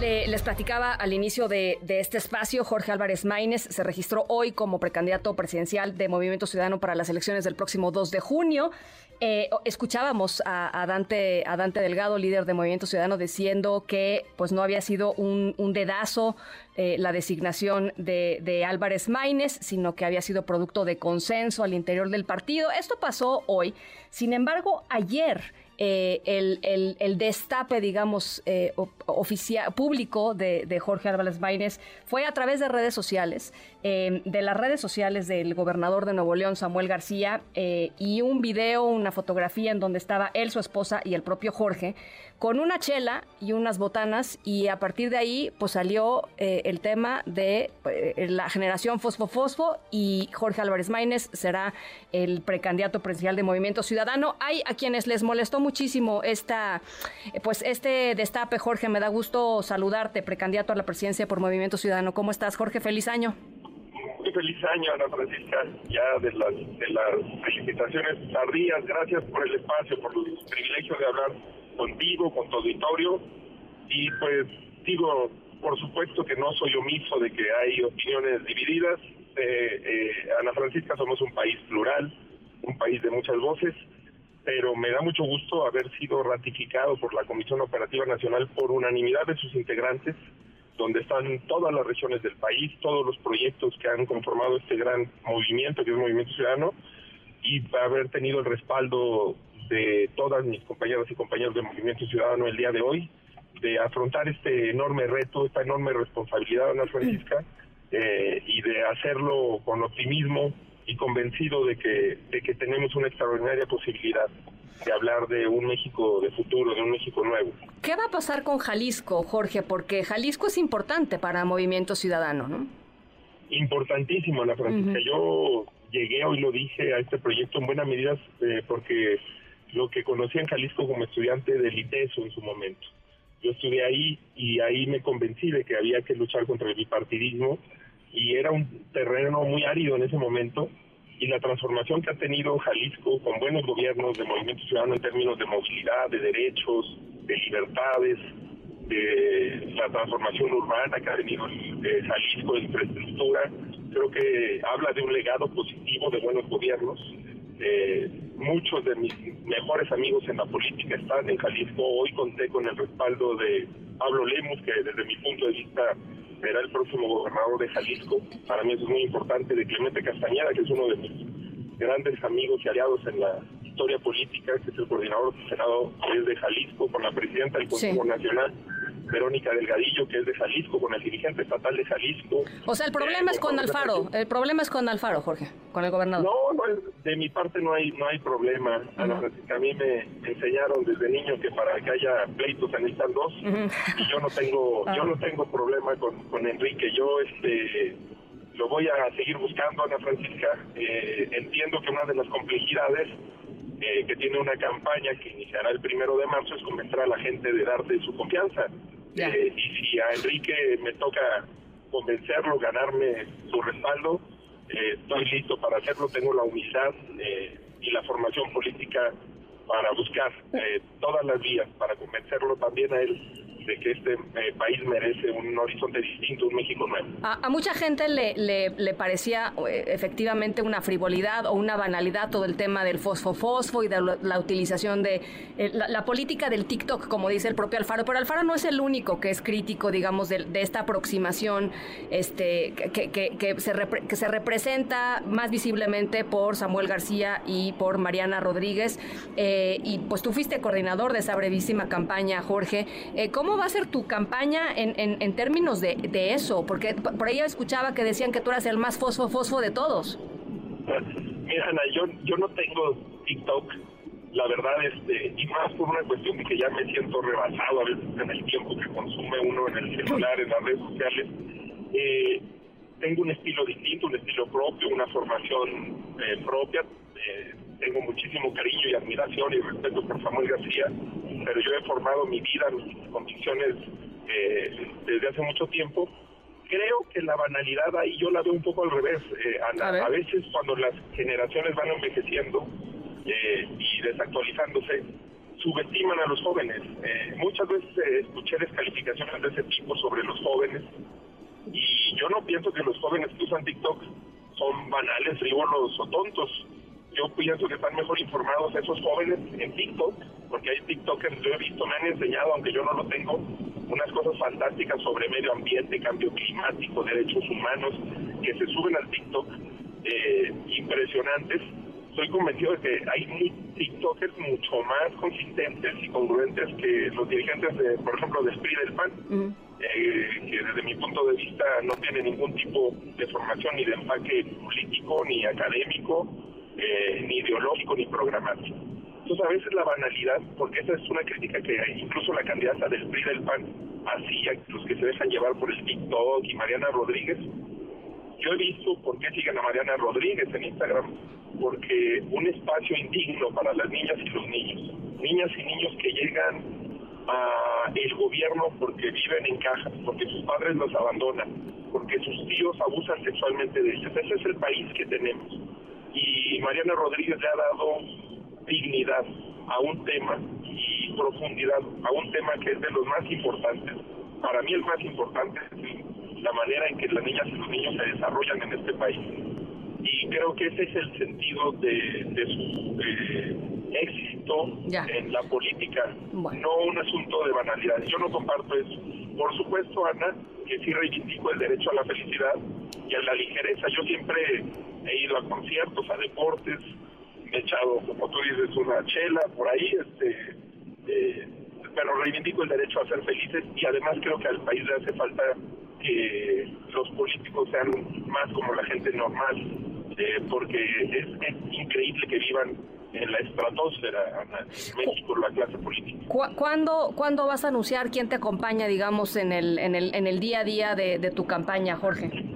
Les platicaba al inicio de, este espacio, Jorge Álvarez Maínez se registró hoy como precandidato presidencial de Movimiento Ciudadano para las elecciones del próximo 2 de junio. Eh, escuchábamos a, Dante, a Dante Delgado, líder de Movimiento Ciudadano, diciendo que pues no había sido un, dedazo eh, la designación de, Álvarez Maínez, sino que había sido producto de consenso al interior del partido. Esto pasó hoy. Sin embargo, ayer eh, el, destape, digamos, eh, oficial, público de, Jorge Álvarez Maínez fue a través de redes sociales, eh, de las redes sociales del gobernador de Nuevo León, Samuel García, y un video, una fotografía en donde estaba él, su esposa y el propio Jorge, con una chela y unas botanas, y a partir de ahí, pues salió el tema de la generación fosfo-fosfo, y Jorge Álvarez Maínez será el precandidato presidencial de Movimiento Ciudadano. Hay a quienes les molestó muchísimo esta, eh, pues este destape, Jorge. Me da gusto saludarte, precandidato a la presidencia por Movimiento Ciudadano. ¿Cómo estás, Jorge? Feliz año. Muy feliz año, Ana Francisca, ya de las, de las felicitaciones tardías. Gracias por el espacio, por el privilegio de hablar contigo, con tu auditorio. Y pues digo, por supuesto que no soy omiso de que hay opiniones divididas. Eh, eh, Ana Francisca, somos un país plural, un país de muchas voces pero me da mucho gusto haber sido ratificado por la Comisión Operativa Nacional por unanimidad de sus integrantes, donde están todas las regiones del país, todos los proyectos que han conformado este gran movimiento que es el Movimiento Ciudadano, y haber tenido el respaldo de todas mis compañeras y compañeros del Movimiento Ciudadano el día de hoy, de afrontar este enorme reto, esta enorme responsabilidad, Ana Francisca, eh, y de hacerlo con optimismo, y convencido de que, de que tenemos una extraordinaria posibilidad de hablar de un México de futuro, de un México nuevo. ¿Qué va a pasar con Jalisco, Jorge? Porque Jalisco es importante para Movimiento Ciudadano, ¿no? Importantísimo, Ana Francisca. Yo llegué, hoy lo dije, a este proyecto en buena medida eh, porque lo que conocí en Jalisco como estudiante del ITESO en su momento. Yo estudié ahí y ahí me convencí de que había que luchar contra el bipartidismo y era un terreno muy árido en ese momento y la transformación que ha tenido Jalisco con buenos gobiernos de Movimiento Ciudadano en términos de movilidad, de derechos, de libertades, de la transformación urbana que ha tenido Jalisco de infraestructura, creo que habla de un legado positivo de buenos gobiernos. Eh, muchos de mis mejores amigos en la política están en Jalisco. Hoy conté con el respaldo de Pablo Lemus, que desde mi punto de vista será el próximo gobernador de Jalisco. Para mí eso es muy importante, de Clemente Castañeda, que es uno de mis grandes amigos y aliados en la historia política, que es el coordinador del Senado, que es de Jalisco, con la presidenta del Consejo Nacional, Verónica Delgadillo, que es de Jalisco, con el dirigente estatal de Jalisco. O sea, el problema es con Alfaro, el problema es con Alfaro, Jorge, con el gobernador. No, no de mi parte no hay no hay problema. A mí me enseñaron desde niño que para que haya pleitos se necesitan dos y yo no tengo yo no tengo problema con, con Enrique. Yo este lo voy a seguir buscando, Ana Francisca. Eh, entiendo que una de las complejidades eh, que tiene una campaña que iniciará el primero de marzo es convencer a la gente de darte su confianza. Eh, y si a Enrique me toca convencerlo, ganarme su respaldo, eh, estoy listo para hacerlo, tengo la humildad y la formación política para buscar todas las vías, para convencerlo también a él de que este eh, país merece un horizonte distinto, un México nuevo. A, mucha gente le, le, parecía eh, efectivamente una frivolidad o una banalidad todo el tema del fosfo-fosfo y de la, utilización de eh, la, política del TikTok, como dice el propio Alfaro, pero Alfaro no es el único que es crítico, digamos, de, esta aproximación este, que, que, se que se representa más visiblemente por Samuel García y por Mariana Rodríguez. y pues tú fuiste coordinador de esa brevísima campaña, Jorge. ¿Cómo va a ser tu campaña en, en, términos de, de, eso? Porque por ahí escuchaba que decían que tú eras el más fosfo-fosfo de todos. Mira, Ana, yo, yo no tengo TikTok, la verdad, este, y más por una cuestión de que ya me siento rebasado a veces en el tiempo que consume uno en el celular, en las redes sociales. Eh, tengo un estilo distinto, un estilo propio, una formación eh, propia. Eh, tengo muchísimo cariño y admiración y respeto por Samuel García, pero yo he formado mi vida, mis convicciones eh, desde hace mucho tiempo. Creo que la banalidad ahí yo la veo un poco al revés. Eh, a, veces cuando las generaciones van envejeciendo, eh, y desactualizándose, subestiman a los jóvenes. Eh, muchas veces eh, escuché descalificaciones de ese tipo sobre los jóvenes y yo no pienso que los jóvenes que usan TikTok son banales, frívolos o tontos. Yo pienso que están mejor informados esos jóvenes en TikTok, porque hay TikTokers, yo he visto, me han enseñado, aunque yo no lo tengo, unas cosas fantásticas sobre medio ambiente, cambio climático, derechos humanos, que se suben al TikTok, eh, impresionantes. Estoy convencido de que hay TikTokers mucho más consistentes y congruentes que los dirigentes, de, por ejemplo, de Esprit del PAN, eh, que desde mi punto de vista no tiene ningún tipo de formación ni de empaque político, ni académico, eh, ni ideológico, ni programático. Entonces a veces la banalidad, porque esa es una crítica que incluso la candidata del PRI del PAN hacía, los que se dejan llevar por el TikTok y Mariana Rodríguez, yo he visto por qué siguen a Mariana Rodríguez en Instagram, porque un espacio indigno para las niñas y los niños, niñas y niños que llegan a el gobierno porque viven en cajas, porque sus padres los abandonan, porque sus tíos abusan sexualmente de ellos. Ese es el país que tenemos. Y Mariana Rodríguez le ha dado dignidad a un tema y profundidad a un tema que es de los más importantes. Para mí el más importante es la manera en que las niñas y los niños se desarrollan en este país. Y creo que ese es el sentido de, su eh, éxito en la política, no un asunto de banalidad. Yo no comparto eso. Por supuesto, Ana, que sí reivindico el derecho a la felicidad y a la ligereza. Yo siempre he ido a conciertos, a deportes, he echado, como tú dices, una chela por ahí, este, eh, pero reivindico el derecho a ser felices y además creo que al país le hace falta que los políticos sean más como la gente normal, eh, porque es, increíble que vivan en la estratosfera en México la clase política. ¿Cuándo, ¿Cuándo vas a anunciar quién te acompaña, digamos, en el, en el, en el día a día de, de tu campaña, Jorge?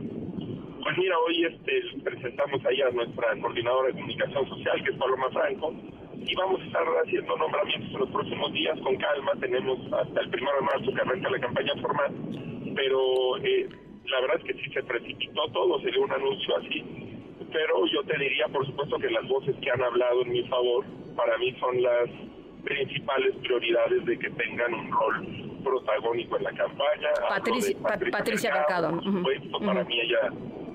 Mira, hoy este, presentamos ahí a nuestra coordinadora de comunicación social, que es Paloma Franco, y vamos a estar haciendo nombramientos en los próximos días con calma. Tenemos hasta el primero de marzo que arranca la campaña formal, pero eh, la verdad es que sí se precipitó todo, sería un anuncio así. Pero yo te diría, por supuesto, que las voces que han hablado en mi favor, para mí son las principales prioridades de que tengan un rol protagónico en la campaña. Patricia, Patricia, Mercado. Por supuesto, para mí ella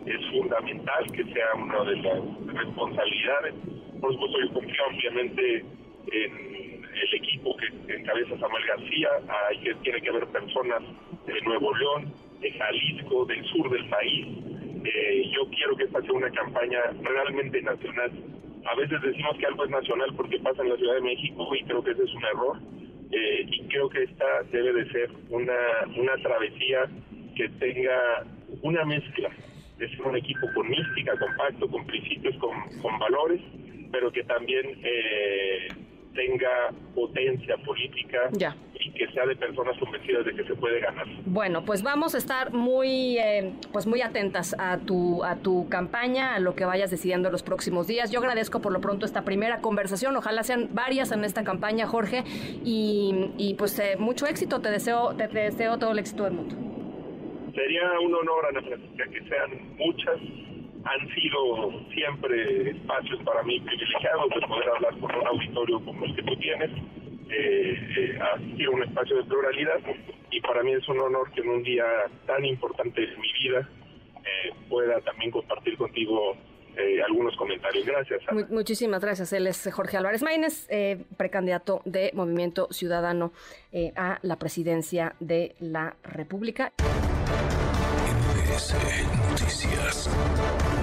es fundamental que sea una de las responsabilidades. Por supuesto, yo confío ampliamente en el equipo que encabeza Samuel García, hay que tiene que haber personas de Nuevo León, de Jalisco, del sur del país. Eh, yo quiero que esta sea una campaña realmente nacional. A veces decimos que algo es nacional porque pasa en la Ciudad de México y creo que ese es un error. Eh, y creo que esta debe de ser una, una travesía que tenga una mezcla de ser un equipo con mística, compacto, con principios, con, valores, pero que también eh, tenga potencia política y que sea de personas convencidas de que se puede ganar. Bueno, pues vamos a estar muy, eh, pues muy atentas a tu, a tu campaña, a lo que vayas decidiendo en los próximos días. Yo agradezco por lo pronto esta primera conversación. Ojalá sean varias en esta campaña, Jorge, y, y pues eh, mucho éxito. Te deseo, te deseo todo el éxito del mundo sería un honor, Ana Francisca, que sean muchas. Han sido siempre espacios para mí privilegiados de poder hablar con un auditorio como el que tú tienes, eh, eh, un espacio de pluralidad y para mí es un honor que en un día tan importante de mi vida eh, pueda también compartir contigo eh, algunos comentarios. Gracias. muchísimas gracias. Él es Jorge Álvarez Maínez, eh, precandidato de Movimiento Ciudadano a la presidencia de la República. MBS Noticias.